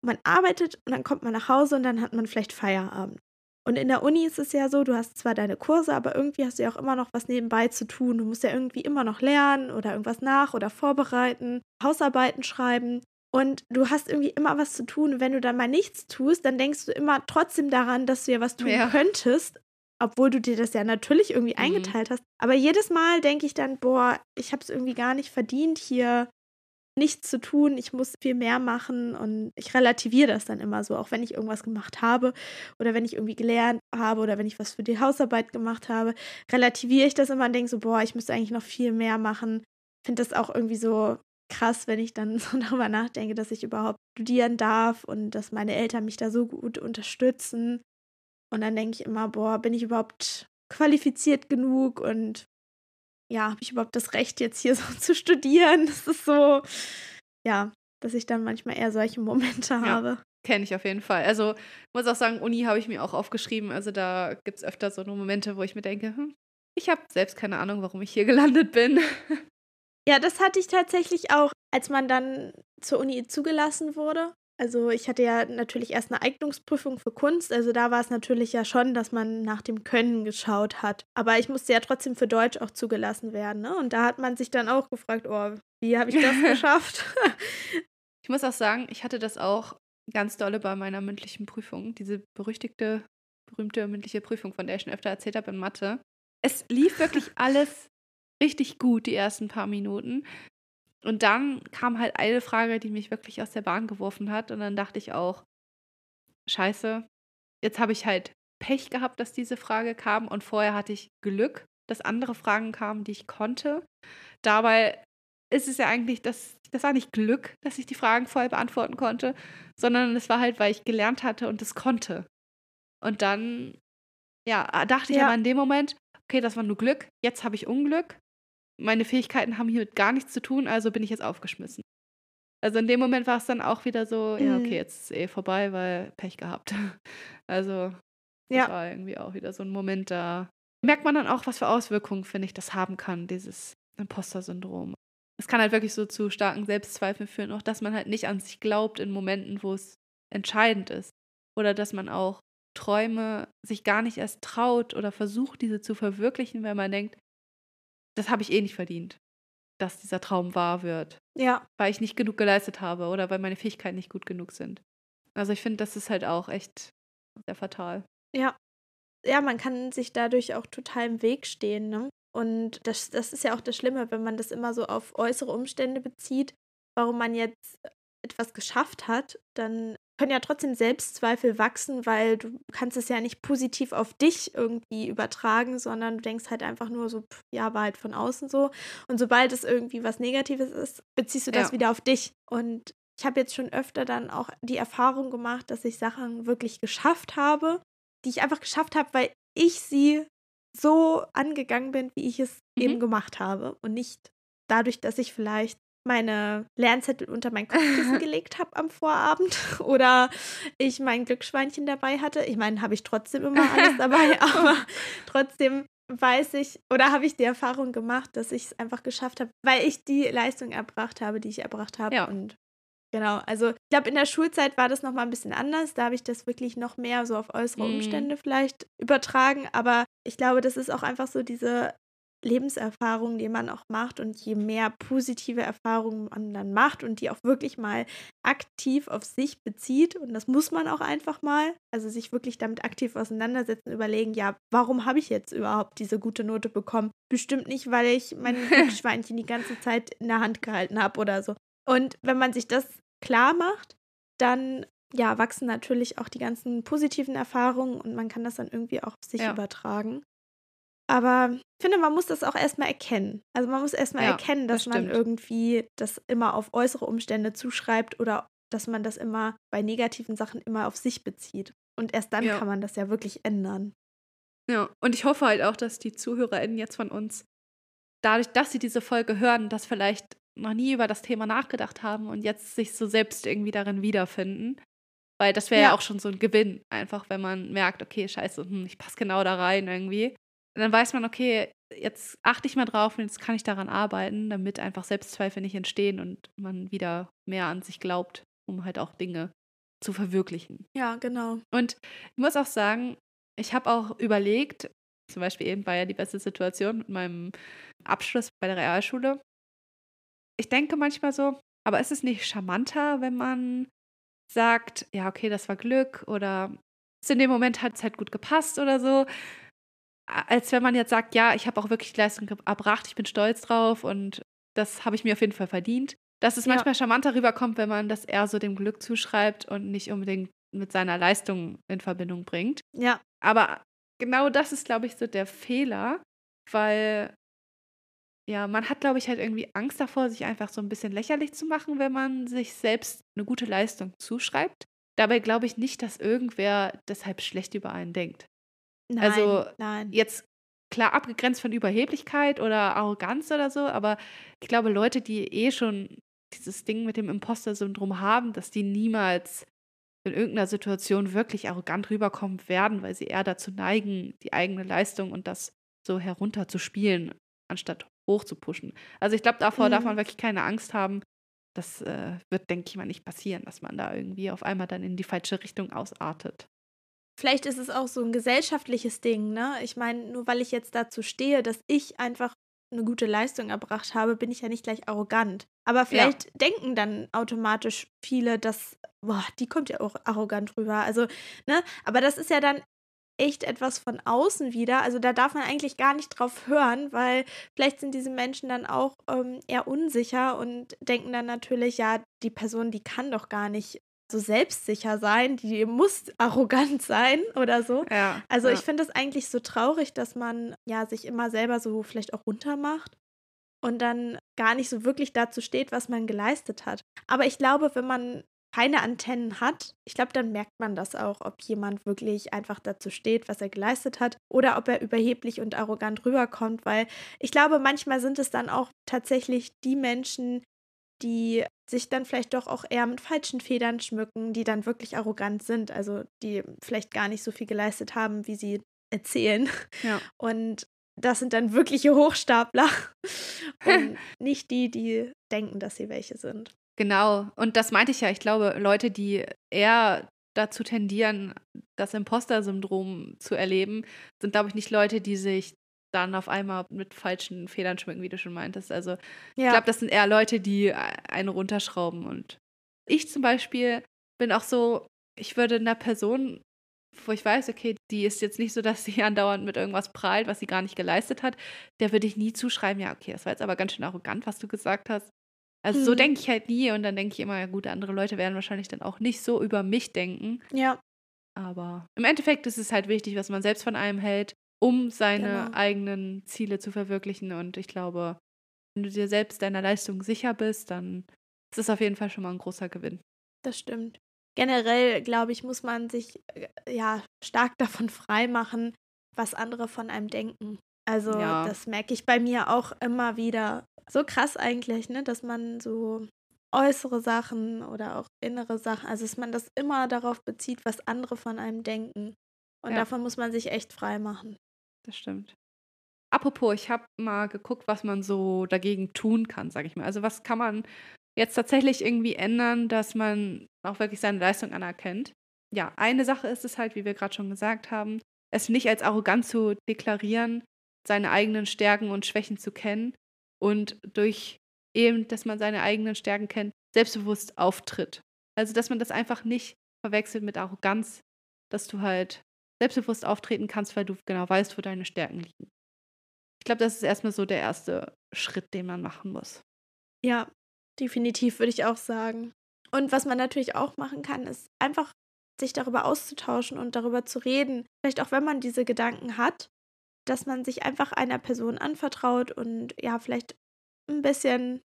man arbeitet und dann kommt man nach Hause und dann hat man vielleicht Feierabend. Und in der Uni ist es ja so, du hast zwar deine Kurse, aber irgendwie hast du ja auch immer noch was nebenbei zu tun. Du musst ja irgendwie immer noch lernen oder irgendwas nach oder vorbereiten, Hausarbeiten schreiben. Und du hast irgendwie immer was zu tun. Und wenn du dann mal nichts tust, dann denkst du immer trotzdem daran, dass du ja was tun ja. könntest obwohl du dir das ja natürlich irgendwie mhm. eingeteilt hast. Aber jedes Mal denke ich dann, boah, ich habe es irgendwie gar nicht verdient, hier nichts zu tun. Ich muss viel mehr machen und ich relativiere das dann immer so, auch wenn ich irgendwas gemacht habe oder wenn ich irgendwie gelernt habe oder wenn ich was für die Hausarbeit gemacht habe, relativiere ich das immer und denke so, boah, ich müsste eigentlich noch viel mehr machen. Finde das auch irgendwie so krass, wenn ich dann so darüber nachdenke, dass ich überhaupt studieren darf und dass meine Eltern mich da so gut unterstützen und dann denke ich immer, boah, bin ich überhaupt qualifiziert genug und ja, habe ich überhaupt das Recht, jetzt hier so zu studieren? Das ist so, ja, dass ich dann manchmal eher solche Momente habe. Ja, Kenne ich auf jeden Fall. Also muss auch sagen, Uni habe ich mir auch aufgeschrieben. Also da gibt es öfter so Momente, wo ich mir denke, hm, ich habe selbst keine Ahnung, warum ich hier gelandet bin. Ja, das hatte ich tatsächlich auch, als man dann zur Uni zugelassen wurde. Also ich hatte ja natürlich erst eine Eignungsprüfung für Kunst, also da war es natürlich ja schon, dass man nach dem Können geschaut hat. Aber ich musste ja trotzdem für Deutsch auch zugelassen werden, ne? Und da hat man sich dann auch gefragt, oh, wie habe ich das geschafft? ich muss auch sagen, ich hatte das auch ganz dolle bei meiner mündlichen Prüfung, diese berüchtigte, berühmte mündliche Prüfung, von der ich schon öfter erzählt habe in Mathe. Es lief wirklich alles richtig gut, die ersten paar Minuten. Und dann kam halt eine Frage, die mich wirklich aus der Bahn geworfen hat. Und dann dachte ich auch, scheiße, jetzt habe ich halt Pech gehabt, dass diese Frage kam. Und vorher hatte ich Glück, dass andere Fragen kamen, die ich konnte. Dabei ist es ja eigentlich, das, das war nicht Glück, dass ich die Fragen vorher beantworten konnte, sondern es war halt, weil ich gelernt hatte und es konnte. Und dann, ja, dachte ich ja. aber in dem Moment, okay, das war nur Glück, jetzt habe ich Unglück meine Fähigkeiten haben hiermit gar nichts zu tun, also bin ich jetzt aufgeschmissen. Also in dem Moment war es dann auch wieder so, mhm. ja, okay, jetzt ist es eh vorbei, weil Pech gehabt. Also das ja. war irgendwie auch wieder so ein Moment, da merkt man dann auch, was für Auswirkungen, finde ich, das haben kann, dieses Imposter-Syndrom. Es kann halt wirklich so zu starken Selbstzweifeln führen, auch dass man halt nicht an sich glaubt in Momenten, wo es entscheidend ist. Oder dass man auch Träume sich gar nicht erst traut oder versucht, diese zu verwirklichen, weil man denkt, das habe ich eh nicht verdient, dass dieser Traum wahr wird. Ja. Weil ich nicht genug geleistet habe oder weil meine Fähigkeiten nicht gut genug sind. Also ich finde, das ist halt auch echt sehr fatal. Ja. Ja, man kann sich dadurch auch total im Weg stehen, ne? Und das, das ist ja auch das Schlimme, wenn man das immer so auf äußere Umstände bezieht, warum man jetzt etwas geschafft hat, dann können ja trotzdem Selbstzweifel wachsen, weil du kannst es ja nicht positiv auf dich irgendwie übertragen, sondern du denkst halt einfach nur so, pff, ja, war halt von außen so. Und sobald es irgendwie was Negatives ist, beziehst du das ja. wieder auf dich. Und ich habe jetzt schon öfter dann auch die Erfahrung gemacht, dass ich Sachen wirklich geschafft habe, die ich einfach geschafft habe, weil ich sie so angegangen bin, wie ich es mhm. eben gemacht habe und nicht dadurch, dass ich vielleicht meine Lernzettel unter mein Kopfkissen gelegt habe am Vorabend oder ich mein Glücksschweinchen dabei hatte. Ich meine, habe ich trotzdem immer alles dabei, aber trotzdem weiß ich oder habe ich die Erfahrung gemacht, dass ich es einfach geschafft habe, weil ich die Leistung erbracht habe, die ich erbracht habe. Ja. Und genau, also ich glaube, in der Schulzeit war das nochmal ein bisschen anders. Da habe ich das wirklich noch mehr so auf äußere Mhm. Umstände vielleicht übertragen. Aber ich glaube, das ist auch einfach so diese Lebenserfahrung, die man auch macht. Und je mehr positive Erfahrungen man dann macht und die auch wirklich mal aktiv auf sich bezieht, und das muss man auch einfach mal, also sich wirklich damit aktiv auseinandersetzen, überlegen, ja, warum habe ich jetzt überhaupt diese gute Note bekommen? Bestimmt nicht, weil ich mein Glücksschweinchen die ganze Zeit in der Hand gehalten habe oder so. Und wenn man sich das klar macht, dann ja, wachsen natürlich auch die ganzen positiven Erfahrungen und man kann das dann irgendwie auch auf sich Ja. übertragen. Aber ich finde, man muss das auch erstmal erkennen. Also man muss erstmal Ja, erkennen, dass das man irgendwie das immer auf äußere Umstände zuschreibt oder dass man das immer bei negativen Sachen immer auf sich bezieht. Und erst dann Ja. kann man das ja wirklich ändern. Ja, und ich hoffe halt auch, dass die ZuhörerInnen jetzt von uns, dadurch, dass sie diese Folge hören, das vielleicht noch nie über das Thema nachgedacht haben und jetzt sich so selbst irgendwie darin wiederfinden. Weil das wäre ja. Ja. auch schon so ein Gewinn, einfach wenn man merkt, okay, scheiße, hm, ich passe genau da rein irgendwie. Dann weiß man, okay, jetzt achte ich mal drauf und jetzt kann ich daran arbeiten, damit einfach Selbstzweifel nicht entstehen und man wieder mehr an sich glaubt, um halt auch Dinge zu verwirklichen. Ja, genau. Und ich muss auch sagen, ich habe auch überlegt, zum Beispiel eben war ja die beste Situation mit meinem Abschluss bei der Realschule. Ich denke manchmal so, aber ist es nicht charmanter, wenn man sagt, ja, okay, das war Glück oder ist in dem Moment hat es halt gut gepasst oder so, als wenn man jetzt sagt, ja, ich habe auch wirklich die Leistung erbracht, ich bin stolz drauf und das habe ich mir auf jeden Fall verdient. Dass es Ja. manchmal charmanter rüberkommt, wenn man das eher so dem Glück zuschreibt und nicht unbedingt mit seiner Leistung in Verbindung bringt. Ja, Aber genau das ist, glaube ich, so der Fehler, weil ja, man hat, glaube ich, halt irgendwie Angst davor, sich einfach so ein bisschen lächerlich zu machen, wenn man sich selbst eine gute Leistung zuschreibt. Dabei glaube ich nicht, dass irgendwer deshalb schlecht über einen denkt. Nein, Also, nein. Jetzt klar abgegrenzt von Überheblichkeit oder Arroganz oder so, aber ich glaube, Leute, die eh schon dieses Ding mit dem Imposter-Syndrom haben, dass die niemals in irgendeiner Situation wirklich arrogant rüberkommen werden, weil sie eher dazu neigen, die eigene Leistung und das so herunterzuspielen, anstatt hoch zu pushen. Also ich glaube, davor darf Mhm. man wirklich keine Angst haben. Das äh, wird, denke ich mal, nicht passieren, dass man da irgendwie auf einmal dann in die falsche Richtung ausartet. Vielleicht ist es auch so ein gesellschaftliches Ding, ne? Ich meine, nur weil ich jetzt dazu stehe, dass ich einfach eine gute Leistung erbracht habe, bin ich ja nicht gleich arrogant. Aber vielleicht denken dann automatisch viele, dass, boah, die kommt ja auch arrogant rüber. Also, ne? Aber das ist ja dann echt etwas von außen wieder. Also da darf man eigentlich gar nicht drauf hören, weil vielleicht sind diese Menschen dann auch ähm, eher unsicher und denken dann natürlich, ja, die Person, die kann doch gar nicht so selbstsicher sein, die muss arrogant sein oder so. Ja. Also ja. ich finde es eigentlich so traurig, dass man ja sich immer selber so vielleicht auch runtermacht und dann gar nicht so wirklich dazu steht, was man geleistet hat. Aber ich glaube, wenn man keine Antennen hat, ich glaube, dann merkt man das auch, ob jemand wirklich einfach dazu steht, was er geleistet hat oder ob er überheblich und arrogant rüberkommt, weil ich glaube, manchmal sind es dann auch tatsächlich die Menschen, die sich dann vielleicht doch auch eher mit falschen Federn schmücken, die dann wirklich arrogant sind, also die vielleicht gar nicht so viel geleistet haben, wie sie erzählen. Ja. Und das sind dann wirkliche Hochstapler und nicht die, die denken, dass sie welche sind. Genau, und das meinte ich ja. Ich glaube, Leute, die eher dazu tendieren, das Imposter-Syndrom zu erleben, sind, glaube ich, nicht Leute, die sich dann auf einmal mit falschen Federn schmücken, wie du schon meintest. Also ich Ja, glaube, das sind eher Leute, die einen runterschrauben. Und ich zum Beispiel bin auch so, ich würde einer Person, wo ich weiß, okay, die ist jetzt nicht so, dass sie andauernd mit irgendwas prahlt, was sie gar nicht geleistet hat, der würde ich nie zuschreiben, ja, okay, das war jetzt aber ganz schön arrogant, was du gesagt hast. Also so Mhm. denke ich halt nie und dann denke ich immer, ja gut, andere Leute werden wahrscheinlich dann auch nicht so über mich denken. ja, Aber im Endeffekt ist es halt wichtig, was man selbst von einem hält, um seine Genau. eigenen Ziele zu verwirklichen. Und ich glaube, wenn du dir selbst deiner Leistung sicher bist, dann ist es auf jeden Fall schon mal ein großer Gewinn. das stimmt. Generell, glaube ich, muss man sich äh, ja stark davon freimachen, was andere von einem denken. Also, Ja. das merke ich bei mir auch immer wieder. So krass eigentlich, ne, dass man so äußere Sachen oder auch innere Sachen, also dass man das immer darauf bezieht, was andere von einem denken. Und Ja. davon muss man sich echt frei machen. Das stimmt. Apropos, ich habe mal geguckt, was man so dagegen tun kann, sage ich mal. Also was kann man jetzt tatsächlich irgendwie ändern, dass man auch wirklich seine Leistung anerkennt. Ja, eine Sache ist es halt, wie wir gerade schon gesagt haben, es nicht als arrogant zu deklarieren, seine eigenen Stärken und Schwächen zu kennen und durch eben, dass man seine eigenen Stärken kennt, selbstbewusst auftritt. Also, dass man das einfach nicht verwechselt mit Arroganz, dass du halt selbstbewusst auftreten kannst, weil du genau weißt, wo deine Stärken liegen. Ich glaube, das ist erstmal so der erste Schritt, den man machen muss. Ja, definitiv würde ich auch sagen. Und was man natürlich auch machen kann, ist einfach sich darüber auszutauschen und darüber zu reden. Vielleicht auch, wenn man diese Gedanken hat, dass man sich einfach einer Person anvertraut und ja, vielleicht ein bisschen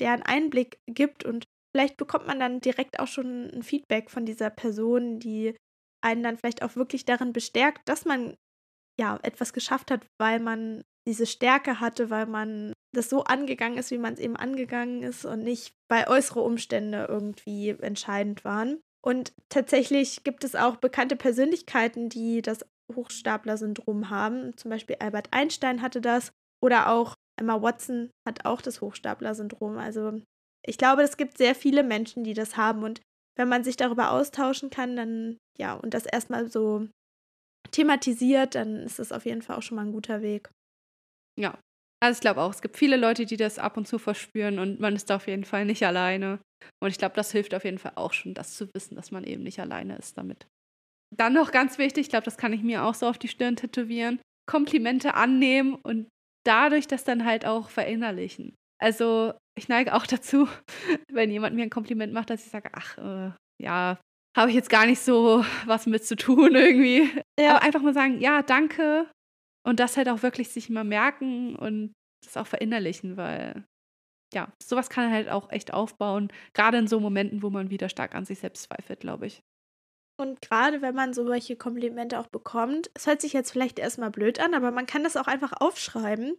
deren Einblick gibt und vielleicht bekommt man dann direkt auch schon ein Feedback von dieser Person, die einen dann vielleicht auch wirklich darin bestärkt, dass man ja etwas geschafft hat, weil man diese Stärke hatte, weil man das so angegangen ist, wie man es eben angegangen ist und nicht bei äußere Umstände irgendwie entscheidend waren. Und tatsächlich gibt es auch bekannte Persönlichkeiten, die das Hochstapler-Syndrom haben. Zum Beispiel Albert Einstein hatte das oder auch Emma Watson hat auch das Hochstapler-Syndrom. Also ich glaube, es gibt sehr viele Menschen, die das haben und wenn man sich darüber austauschen kann, dann ja, und das erstmal so thematisiert, dann ist das auf jeden Fall auch schon mal ein guter Weg. Ja, also ich glaube auch, es gibt viele Leute, die das ab und zu verspüren und man ist da auf jeden Fall nicht alleine. Und ich glaube, das hilft auf jeden Fall auch schon, das zu wissen, dass man eben nicht alleine ist damit. Dann noch ganz wichtig, ich glaube, das kann ich mir auch so auf die Stirn tätowieren, Komplimente annehmen und dadurch das dann halt auch verinnerlichen. Also ich neige auch dazu, wenn jemand mir ein Kompliment macht, dass ich sage, ach, äh, ja, habe ich jetzt gar nicht so was mit zu tun irgendwie. Ja. Aber einfach mal sagen, ja, danke, und das halt auch wirklich sich mal merken und das auch verinnerlichen, weil ja, sowas kann halt auch echt aufbauen, gerade in so Momenten, wo man wieder stark an sich selbst zweifelt, glaube ich. Und gerade wenn man solche Komplimente auch bekommt, es hört sich jetzt vielleicht erstmal blöd an, aber man kann das auch einfach aufschreiben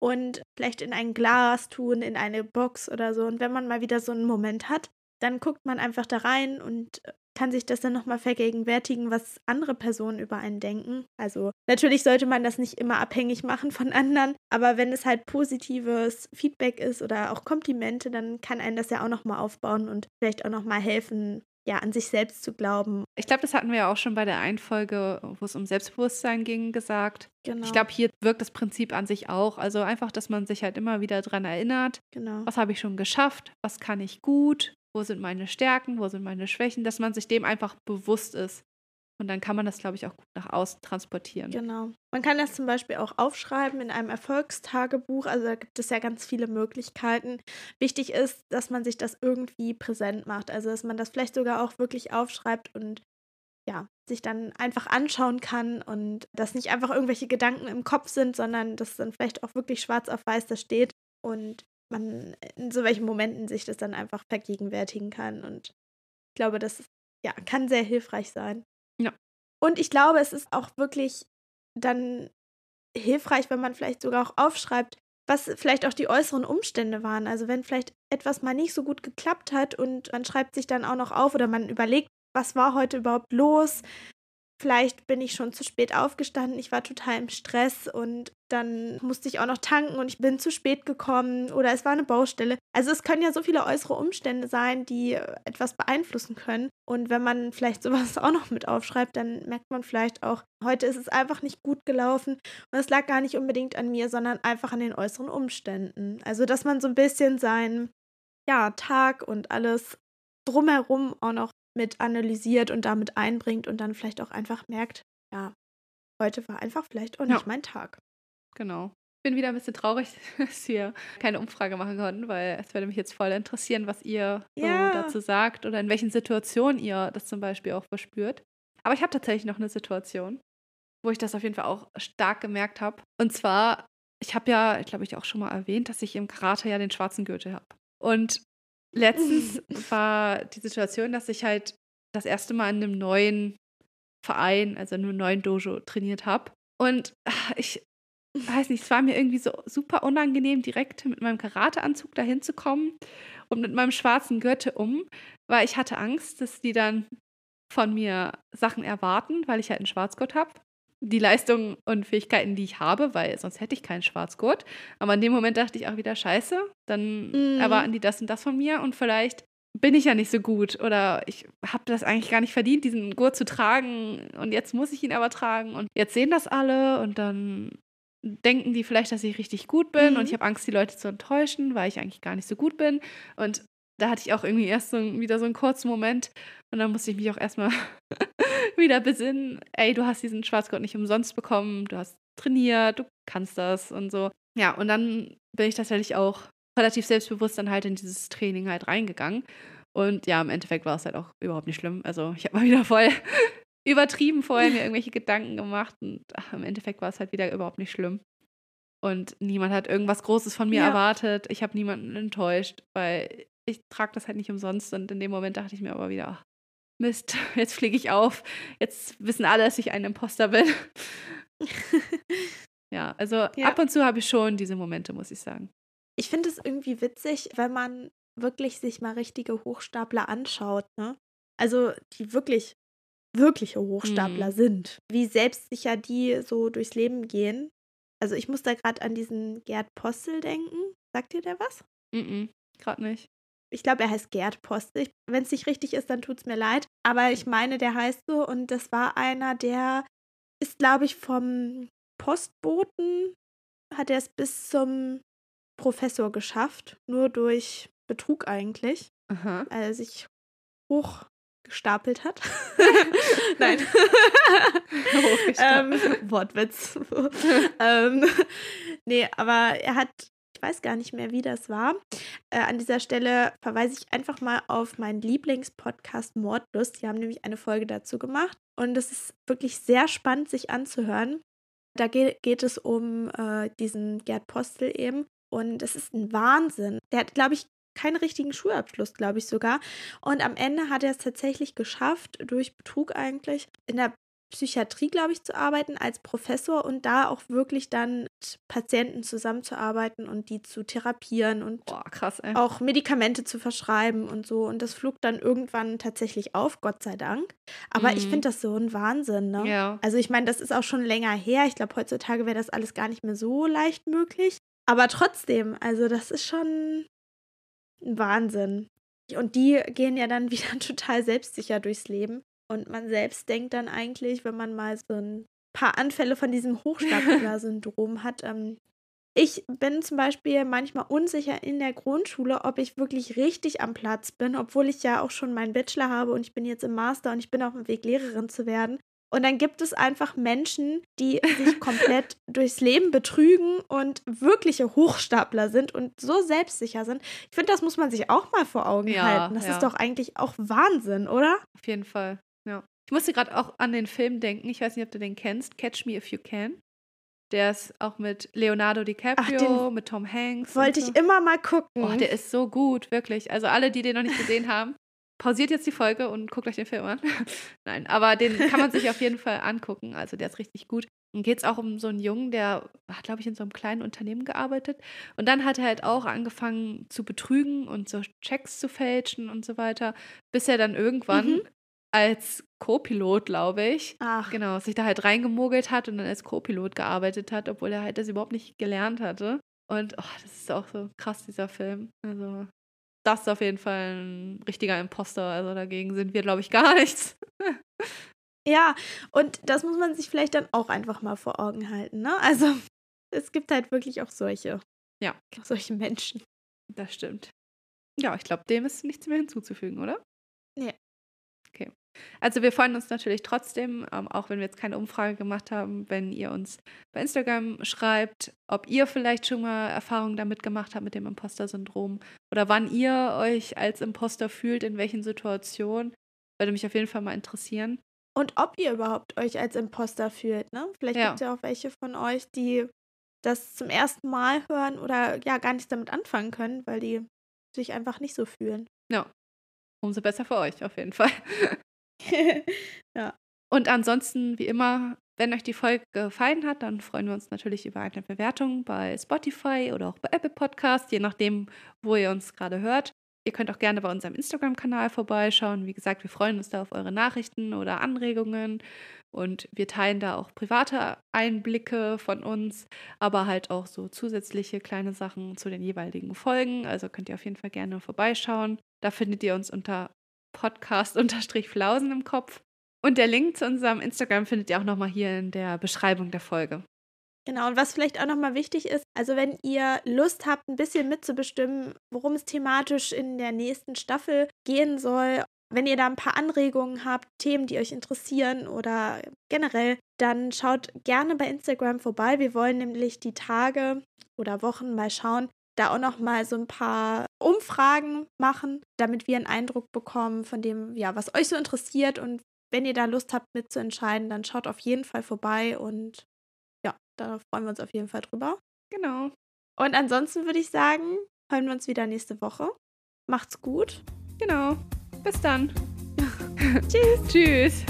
und vielleicht in ein Glas tun, in eine Box oder so. Und wenn man mal wieder so einen Moment hat, dann guckt man einfach da rein und kann sich das dann nochmal vergegenwärtigen, was andere Personen über einen denken. Also natürlich sollte man das nicht immer abhängig machen von anderen, aber wenn es halt positives Feedback ist oder auch Komplimente, dann kann einen das ja auch nochmal aufbauen und vielleicht auch nochmal helfen, ja, an sich selbst zu glauben. Ich glaube, das hatten wir ja auch schon bei der Einfolge, wo es um Selbstbewusstsein ging, gesagt. Genau. Ich glaube, hier wirkt das Prinzip an sich auch. Also einfach, dass man sich halt immer wieder dran erinnert. Genau. Was habe ich schon geschafft? Was kann ich gut? Wo sind meine Stärken, wo sind meine Schwächen, dass man sich dem einfach bewusst ist. Und dann kann man das, glaube ich, auch gut nach außen transportieren. Genau. Man kann das zum Beispiel auch aufschreiben in einem Erfolgstagebuch. Also da gibt es ja ganz viele Möglichkeiten. Wichtig ist, dass man sich das irgendwie präsent macht. Also dass man das vielleicht sogar auch wirklich aufschreibt und ja, sich dann einfach anschauen kann und dass nicht einfach irgendwelche Gedanken im Kopf sind, sondern dass dann vielleicht auch wirklich schwarz auf weiß da steht. Und man in so welchen Momenten sich das dann einfach vergegenwärtigen kann. Und ich glaube, das ja, kann sehr hilfreich sein. Ja. Und ich glaube, es ist auch wirklich dann hilfreich, wenn man vielleicht sogar auch aufschreibt, was vielleicht auch die äußeren Umstände waren. Also wenn vielleicht etwas mal nicht so gut geklappt hat und man schreibt sich dann auch noch auf oder man überlegt, was war heute überhaupt los? Vielleicht bin ich schon zu spät aufgestanden, ich war total im Stress und dann musste ich auch noch tanken und ich bin zu spät gekommen oder es war eine Baustelle. Also es können ja so viele äußere Umstände sein, die etwas beeinflussen können. Und wenn man vielleicht sowas auch noch mit aufschreibt, dann merkt man vielleicht auch, heute ist es einfach nicht gut gelaufen und es lag gar nicht unbedingt an mir, sondern einfach an den äußeren Umständen. Also dass man so ein bisschen seinen ja, Tag und alles drumherum auch noch mit analysiert und damit einbringt und dann vielleicht auch einfach merkt, ja, heute war einfach vielleicht auch nicht ja. mein Tag. Genau. Ich bin wieder ein bisschen traurig, dass wir keine Umfrage machen konnten, weil es würde mich jetzt voll interessieren, was ihr ja. so dazu sagt oder in welchen Situationen ihr das zum Beispiel auch verspürt. Aber ich habe tatsächlich noch eine Situation, wo ich das auf jeden Fall auch stark gemerkt habe. Und zwar, ich habe ja, ich glaube ich auch schon mal erwähnt, dass ich im Karate ja den schwarzen Gürtel habe. Und letztens war die Situation, dass ich halt das erste Mal in einem neuen Verein, also in einem neuen Dojo trainiert habe. Und ah, ich weiß nicht, es war mir irgendwie so super unangenehm, direkt mit meinem Karateanzug dahin zu kommen und mit meinem schwarzen Gürtel um, weil ich hatte Angst, dass die dann von mir Sachen erwarten, weil ich halt einen Schwarzgurt habe. Die Leistungen und Fähigkeiten, die ich habe, weil sonst hätte ich keinen Schwarzgurt. Aber in dem Moment dachte ich auch wieder, scheiße, dann Mhm. erwarten die das und das von mir und vielleicht bin ich ja nicht so gut oder ich habe das eigentlich gar nicht verdient, diesen Gurt zu tragen und jetzt muss ich ihn aber tragen und jetzt sehen das alle und dann denken die vielleicht, dass ich richtig gut bin Mhm. und ich habe Angst, die Leute zu enttäuschen, weil ich eigentlich gar nicht so gut bin und da hatte ich auch irgendwie erst so, wieder so einen kurzen Moment und dann musste ich mich auch erstmal wieder besinnen, ey, du hast diesen Schwarzgurt nicht umsonst bekommen, du hast trainiert, du kannst das und so. Ja, und dann bin ich tatsächlich auch relativ selbstbewusst dann halt in dieses Training halt reingegangen. Und ja, im Endeffekt war es halt auch überhaupt nicht schlimm. Also ich habe mal wieder voll übertrieben vorher mir irgendwelche Gedanken gemacht und ach, im Endeffekt war es halt wieder überhaupt nicht schlimm. Und niemand hat irgendwas Großes von mir Ja. erwartet. Ich habe niemanden enttäuscht, weil ich trage das halt nicht umsonst. Und in dem Moment dachte ich mir aber wieder, ach, Mist, jetzt fliege ich auf. Jetzt wissen alle, dass ich ein Imposter bin. ja, also Ja. ab und zu habe ich schon diese Momente, muss ich sagen. Ich finde es irgendwie witzig, wenn man wirklich sich mal richtige Hochstapler anschaut, ne? Also, die wirklich, wirkliche Hochstapler Mhm. sind. Wie selbstsicher die so durchs Leben gehen. Also, ich muss da gerade an diesen Gerd Postel denken. Sagt ihr der was? Mhm, gerade nicht. Ich glaube, er heißt Gerd Postel. Wenn es nicht richtig ist, dann tut es mir leid. Aber ich meine, der heißt so. Und das war einer, der ist, glaube ich, vom Postboten, hat er es bis zum Professor geschafft. Nur durch Betrug eigentlich. Aha. Weil er sich hochgestapelt hat. Nein. ähm, Wortwitz. ähm, nee, aber er hat, weiß gar nicht mehr, wie das war. Äh, an dieser Stelle verweise ich einfach mal auf meinen Lieblingspodcast Mordlust. Die haben nämlich eine Folge dazu gemacht. Und es ist wirklich sehr spannend, sich anzuhören. Da ge geht es um äh, diesen Gerd Postel eben. Und es ist ein Wahnsinn. Der hat, glaube ich, keinen richtigen Schulabschluss, glaube ich sogar. Und am Ende hat er es tatsächlich geschafft, durch Betrug eigentlich, in der Psychiatrie, glaube ich, zu arbeiten als Professor und da auch wirklich dann mit Patienten zusammenzuarbeiten und die zu therapieren und Boah, krass, auch Medikamente zu verschreiben und so. Und das flog dann irgendwann tatsächlich auf, Gott sei Dank. Aber ich Mhm. finde das so ein Wahnsinn, ne? Ja. Also ich meine, das ist auch schon länger her. Ich glaube, heutzutage wäre das alles gar nicht mehr so leicht möglich. Aber trotzdem, also das ist schon ein Wahnsinn. Und die gehen ja dann wieder total selbstsicher durchs Leben. Und man selbst denkt dann eigentlich, wenn man mal so ein paar Anfälle von diesem Hochstapler-Syndrom hat, ähm, ich bin zum Beispiel manchmal unsicher in der Grundschule, ob ich wirklich richtig am Platz bin, obwohl ich ja auch schon meinen Bachelor habe und ich bin jetzt im Master und ich bin auf dem Weg, Lehrerin zu werden. Und dann gibt es einfach Menschen, die sich komplett durchs Leben betrügen und wirkliche Hochstapler sind und so selbstsicher sind. Ich finde, das muss man sich auch mal vor Augen Ja, halten. Das ja. ist doch eigentlich auch Wahnsinn, oder? Auf jeden Fall. Ja. Ich musste gerade auch an den Film denken. Ich weiß nicht, ob du den kennst. Catch Me If You Can. Der ist auch mit Leonardo DiCaprio, mit Tom Hanks. Wollte so. ich immer mal gucken. Oh, der ist so gut, wirklich. Also alle, die den noch nicht gesehen haben, pausiert jetzt die Folge und guckt euch den Film an. Nein, aber den kann man sich auf jeden Fall angucken. Also der ist richtig gut. Und geht es auch um so einen Jungen, der hat, glaube ich, in so einem kleinen Unternehmen gearbeitet. Und dann hat er halt auch angefangen zu betrügen und so Checks zu fälschen und so weiter, bis er dann irgendwann Mhm. Als Co-Pilot, glaube ich, Ach, genau, sich da halt reingemogelt hat und dann als Co-Pilot gearbeitet hat, obwohl er halt das überhaupt nicht gelernt hatte. Und oh, das ist auch so krass, dieser Film. Also, das ist auf jeden Fall ein richtiger Imposter. Also dagegen sind wir, glaube ich, gar nichts. Ja, und das muss man sich vielleicht dann auch einfach mal vor Augen halten, ne? Also, es gibt halt wirklich auch solche. Ja. Solche Menschen. Das stimmt. Ja, ich glaube, dem ist nichts mehr hinzuzufügen, oder? Also wir freuen uns natürlich trotzdem, ähm, auch wenn wir jetzt keine Umfrage gemacht haben, wenn ihr uns bei Instagram schreibt, ob ihr vielleicht schon mal Erfahrungen damit gemacht habt mit dem Imposter-Syndrom oder wann ihr euch als Imposter fühlt, in welchen Situationen. Würde mich auf jeden Fall mal interessieren. Und ob ihr überhaupt euch als Imposter fühlt, ne? Vielleicht Ja. gibt es ja auch welche von euch, die das zum ersten Mal hören oder ja gar nichts damit anfangen können, weil die sich einfach nicht so fühlen. Umso besser für euch, auf jeden Fall. ja. Und ansonsten, wie immer, wenn euch die Folge gefallen hat, dann freuen wir uns natürlich über eine Bewertung bei Spotify oder auch bei Apple Podcast, je nachdem, wo ihr uns gerade hört. Ihr könnt auch gerne bei unserem Instagram-Kanal vorbeischauen. Wie gesagt, wir freuen uns da auf eure Nachrichten oder Anregungen. Und wir teilen da auch private Einblicke von uns, aber halt auch so zusätzliche kleine Sachen zu den jeweiligen Folgen. Also könnt ihr auf jeden Fall gerne vorbeischauen. Da findet ihr uns unter Podcast-Flausen im Kopf. Und der Link zu unserem Instagram findet ihr auch nochmal hier in der Beschreibung der Folge. Genau, und was vielleicht auch nochmal wichtig ist, also wenn ihr Lust habt, ein bisschen mitzubestimmen, worum es thematisch in der nächsten Staffel gehen soll, wenn ihr da ein paar Anregungen habt, Themen, die euch interessieren oder generell, dann schaut gerne bei Instagram vorbei. Wir wollen nämlich die Tage oder Wochen mal schauen, da auch noch mal so ein paar Umfragen machen, damit wir einen Eindruck bekommen von dem, ja, was euch so interessiert und wenn ihr da Lust habt mitzuentscheiden, dann schaut auf jeden Fall vorbei und ja, da freuen wir uns auf jeden Fall drüber. Genau. Und ansonsten würde ich sagen, hören wir uns wieder nächste Woche. Macht's gut. Genau. Bis dann. Tschüss. Tschüss.